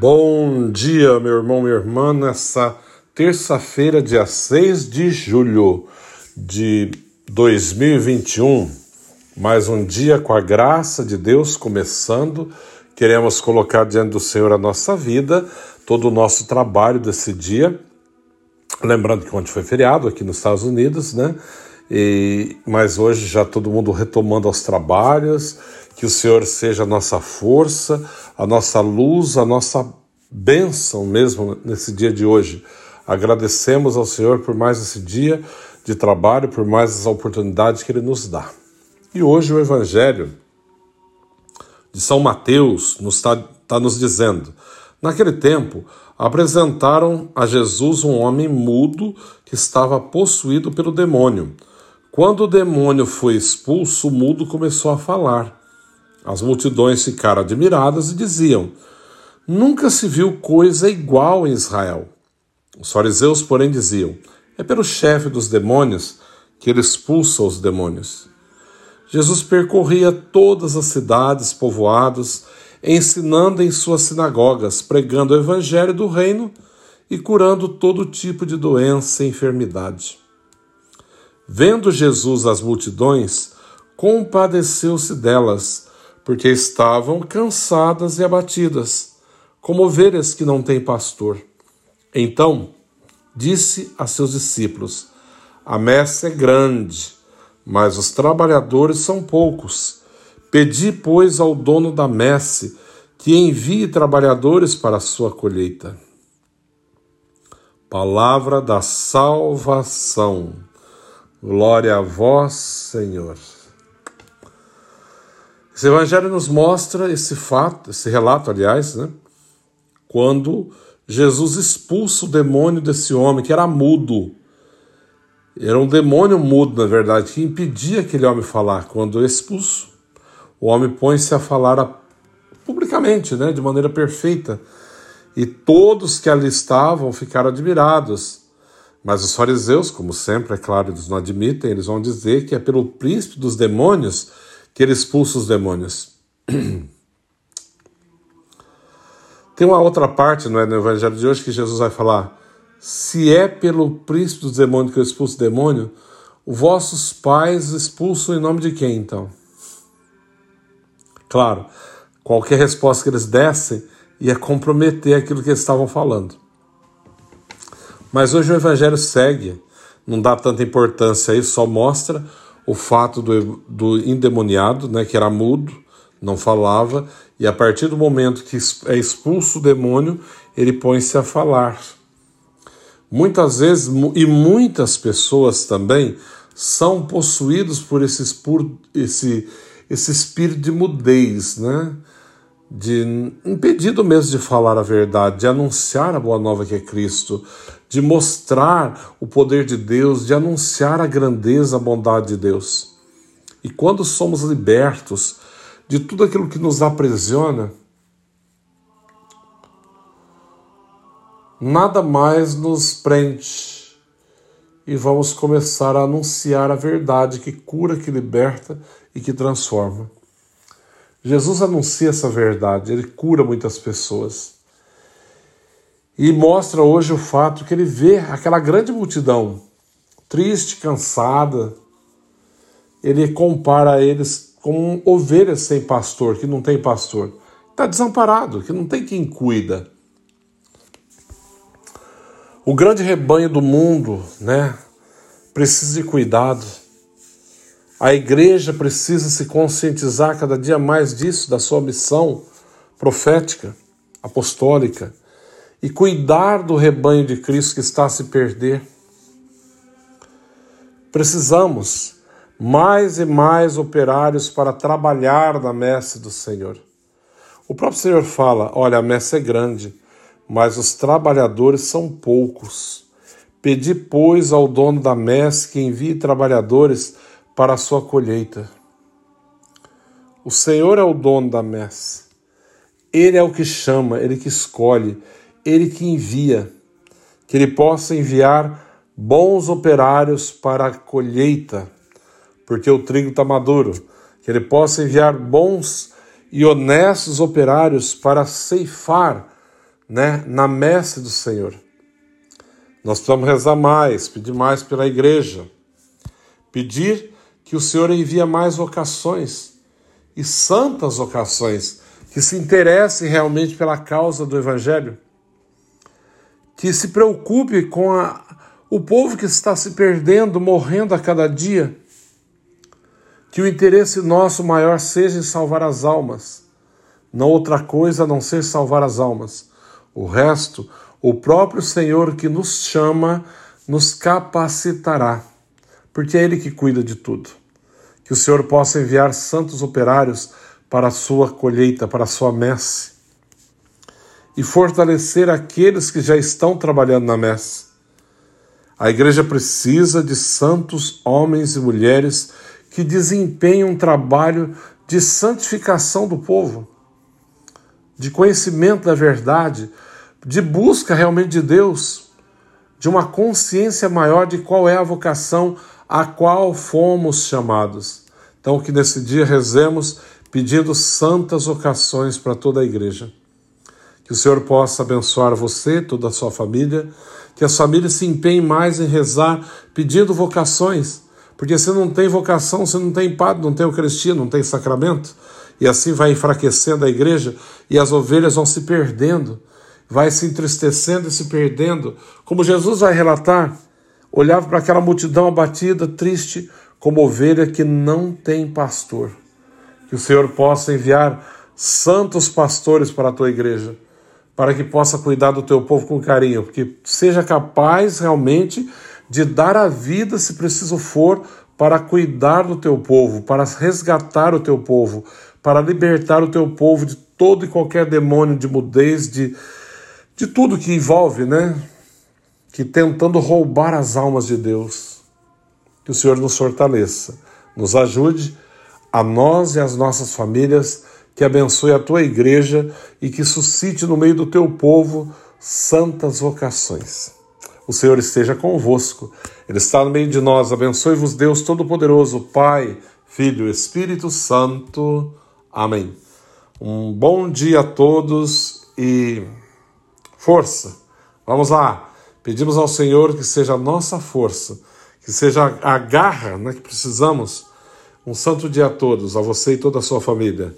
Bom dia, meu irmão, minha irmã, nessa terça-feira, dia 6 de julho de 2021. Mais um dia com a graça de Deus começando. Queremos colocar diante do Senhor a nossa vida, todo o nosso trabalho desse dia. Lembrando que ontem foi feriado aqui nos Estados Unidos, né? E, mas hoje já todo mundo retomando aos trabalhos, que o Senhor seja a nossa força, a nossa luz, a nossa bênção mesmo nesse dia de hoje. Agradecemos ao Senhor por mais esse dia de trabalho, por mais as oportunidades que Ele nos dá. E hoje o Evangelho de São Mateus nos está tá nos dizendo: naquele tempo apresentaram a Jesus um homem mudo que estava possuído pelo demônio. Quando o demônio foi expulso, o mudo começou a falar. As multidões ficaram admiradas e diziam: Nunca se viu coisa igual em Israel. Os fariseus, porém, diziam: É pelo chefe dos demônios que ele expulsa os demônios. Jesus percorria todas as cidades, povoados, ensinando em suas sinagogas, pregando o evangelho do reino e curando todo tipo de doença e enfermidade. Vendo Jesus as multidões, compadeceu-se delas, porque estavam cansadas e abatidas, como ovelhas que não têm pastor. Então disse a seus discípulos: A messe é grande, mas os trabalhadores são poucos. Pedi, pois, ao dono da messe que envie trabalhadores para a sua colheita. Palavra da salvação. Glória a vós, Senhor. Esse evangelho nos mostra esse fato, esse relato, aliás, né? Quando Jesus expulsa o demônio desse homem que era mudo. Era um demônio mudo, na verdade, que impedia aquele homem falar. Quando expulso, o homem põe-se a falar publicamente, né, de maneira perfeita. E todos que ali estavam ficaram admirados mas os fariseus, como sempre, é claro, eles não admitem, eles vão dizer que é pelo príncipe dos demônios que ele expulsa os demônios. Tem uma outra parte não é, no Evangelho de hoje que Jesus vai falar: se é pelo príncipe dos demônios que eu expulso o demônio, os vossos pais expulsam em nome de quem então? Claro, qualquer resposta que eles dessem ia comprometer aquilo que eles estavam falando. Mas hoje o Evangelho segue, não dá tanta importância aí, só mostra o fato do, do endemoniado, né, que era mudo, não falava, e a partir do momento que é expulso o demônio, ele põe-se a falar. Muitas vezes, e muitas pessoas também, são possuídos por esse, esse, esse espírito de mudez, né? De impedido mesmo de falar a verdade, de anunciar a boa nova que é Cristo, de mostrar o poder de Deus, de anunciar a grandeza, a bondade de Deus. E quando somos libertos de tudo aquilo que nos aprisiona, nada mais nos prende e vamos começar a anunciar a verdade que cura, que liberta e que transforma. Jesus anuncia essa verdade, ele cura muitas pessoas. E mostra hoje o fato que ele vê aquela grande multidão, triste, cansada. Ele compara eles com ovelhas sem pastor, que não tem pastor. Está desamparado, que não tem quem cuida. O grande rebanho do mundo, né, precisa de cuidado. A igreja precisa se conscientizar cada dia mais disso, da sua missão profética, apostólica, e cuidar do rebanho de Cristo que está a se perder. Precisamos mais e mais operários para trabalhar na messe do Senhor. O próprio Senhor fala: olha, a messe é grande, mas os trabalhadores são poucos. Pedi, pois, ao dono da messe que envie trabalhadores para a sua colheita. O Senhor é o dono da messe. Ele é o que chama, ele que escolhe, ele que envia. Que ele possa enviar bons operários para a colheita, porque o trigo está maduro. Que ele possa enviar bons e honestos operários para ceifar né, na messe do Senhor. Nós precisamos rezar mais, pedir mais pela igreja, pedir que o Senhor envie mais vocações e santas vocações que se interessem realmente pela causa do Evangelho, que se preocupe com a, o povo que está se perdendo, morrendo a cada dia, que o interesse nosso maior seja em salvar as almas, não outra coisa a não ser salvar as almas. O resto, o próprio Senhor que nos chama, nos capacitará, porque é Ele que cuida de tudo. Que o Senhor possa enviar santos operários para a sua colheita, para a sua messe, e fortalecer aqueles que já estão trabalhando na messe. A igreja precisa de santos homens e mulheres que desempenham um trabalho de santificação do povo, de conhecimento da verdade, de busca realmente de Deus, de uma consciência maior de qual é a vocação a qual fomos chamados. Então, que nesse dia rezemos pedindo santas ocasiões para toda a igreja. Que o Senhor possa abençoar você, toda a sua família, que as famílias se empenhem mais em rezar, pedindo vocações, porque se não tem vocação, você não tem padre, não tem Eucaristia, não tem sacramento, e assim vai enfraquecendo a igreja e as ovelhas vão se perdendo vai se entristecendo e se perdendo, como Jesus vai relatar, olhava para aquela multidão abatida, triste, como ovelha que não tem pastor. Que o Senhor possa enviar santos pastores para a tua igreja, para que possa cuidar do teu povo com carinho, porque seja capaz realmente de dar a vida, se preciso for, para cuidar do teu povo, para resgatar o teu povo, para libertar o teu povo de todo e qualquer demônio de mudez, de, de tudo que envolve, né? Que tentando roubar as almas de Deus. Que o Senhor nos fortaleça, nos ajude, a nós e as nossas famílias, que abençoe a tua igreja e que suscite no meio do teu povo santas vocações. O Senhor esteja convosco, Ele está no meio de nós. Abençoe-vos, Deus Todo-Poderoso, Pai, Filho Espírito Santo. Amém. Um bom dia a todos e força. Vamos lá. Pedimos ao Senhor que seja a nossa força, que seja a garra né, que precisamos. Um santo dia a todos, a você e toda a sua família.